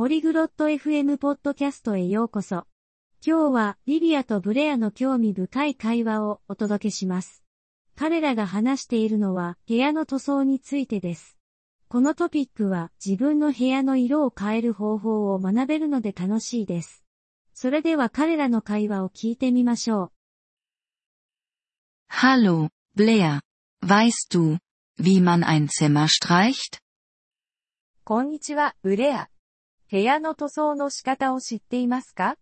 ポリグロット FM ポッドキャストへようこそ。今日はリビアとブレアの興味深い会話をお届けします。彼らが話しているのは部屋の塗装についてです。このトピックは自分の部屋の色を変える方法を学べるので楽しいです。それでは彼らの会話を聞いてみましょう。Hallo, Blair. Weißt du, wie man ein Zimmer streicht? こんにちは、ブレア。部屋の塗装の仕方を知っていますか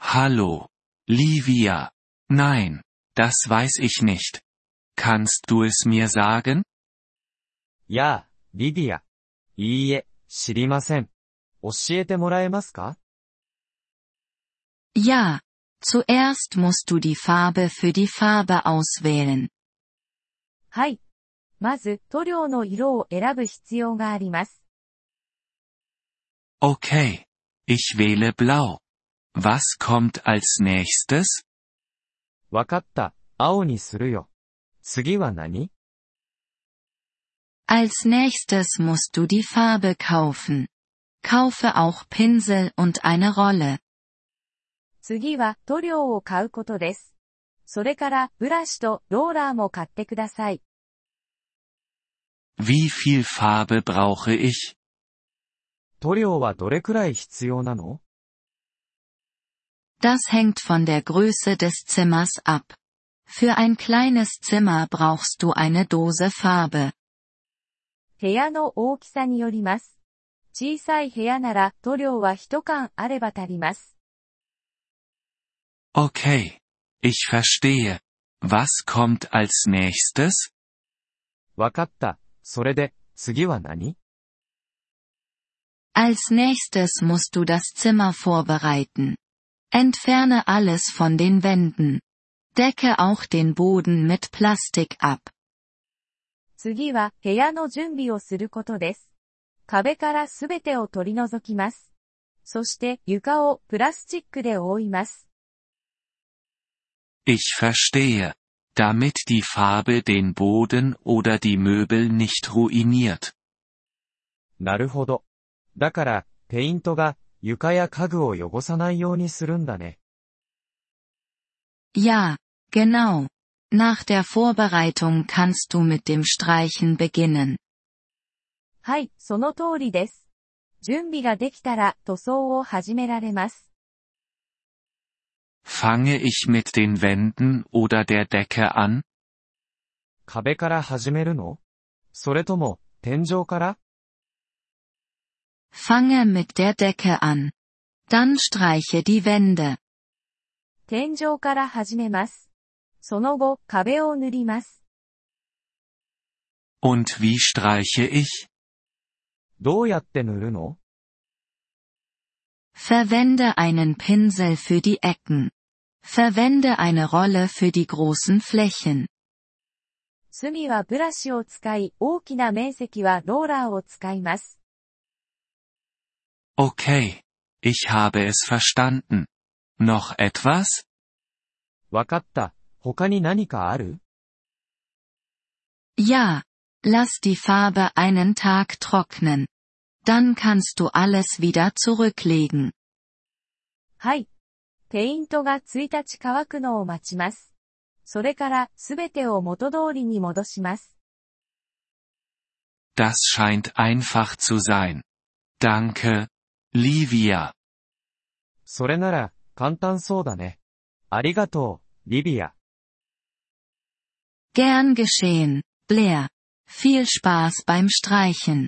Hallo, Livia. Nein, das weiß ich nicht. Kannst du es mir sagen? やあ、リディア。いいえ、知りません。教えてもらえますか Ja, zuerst musst du die Farbe für die Farbe auswählen. はい。まず、塗料の色を選ぶ必要があります。Okay. Ich wähle blau. Was kommt als nächstes? わかった。青にするよ。次は何 Als nächstes musst du die Farbe kaufen. Kaufe auch Pinsel und eine Rolle. 次は塗料を買うことです。それからブラシとローラーも買ってください。Wie viel Farbe brauche ich? 塗料はどれくらい必要なの Das hängt von der Größe des Zimmers ab. Für ein kleines Zimmer brauchst du eine Dose Farbe. 部屋の大きさによります。小さい部屋なら塗料は一缶あれば足ります。Okay. Ich verstehe. Was kommt als nächstes? わかった。それで、次は何 Als nächstes musst du das Zimmer vorbereiten. Entferne alles von den Wänden. Decke auch den Boden mit Plastik ab. 次は部屋の準備をすることです。壁からすべてを取り除きます。そして床をプラスチックで覆います。Ich verstehe. Damit die Farbe den Boden oder die Möbel nicht ruiniert. なるほど。 だから、ペイントが床や家具を汚さないようにするんだね。Ja, genau. Nach der Vorbereitung kannst du mit dem Streichen beginnen. はい、その通りです。準備ができたら塗装を始められます。Fange ich mit den Wänden oder der Decke an? 壁から始めるのそれとも、天井から Fange mit der Decke an. Dann streiche die Wände. 天井から始めます。その後、壁を塗ります。Und wie streiche ich? どうやって塗るの Verwende einen Pinsel für die Ecken. Verwende eine Rolle für die großen Flächen. 隅はブラシを使い、大きな面積はローラーを使います。 Okay. Ich habe es verstanden. Noch etwas? わかった。他に何かある Ja. Lass die Farbe einen Tag trocknen. Dann kannst du alles wieder zurücklegen. はい。ペイントが1日乾くのを待ちます。それからすべてを元通りに戻します。Das scheint einfach zu sein. Danke, Livia. それなら、簡単そうだね。ありがとう、リビア。Gern geschehen, Blair. Viel Spaß beim Streichen.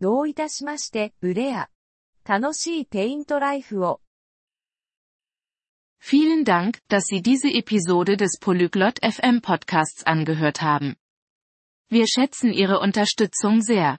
どういたしまして、ブレア。楽しいペイントライフを。Vielen Dank, dass Sie diese Episode des Polyglot FM Podcasts angehört haben. Wir schätzen Ihre Unterstützung sehr.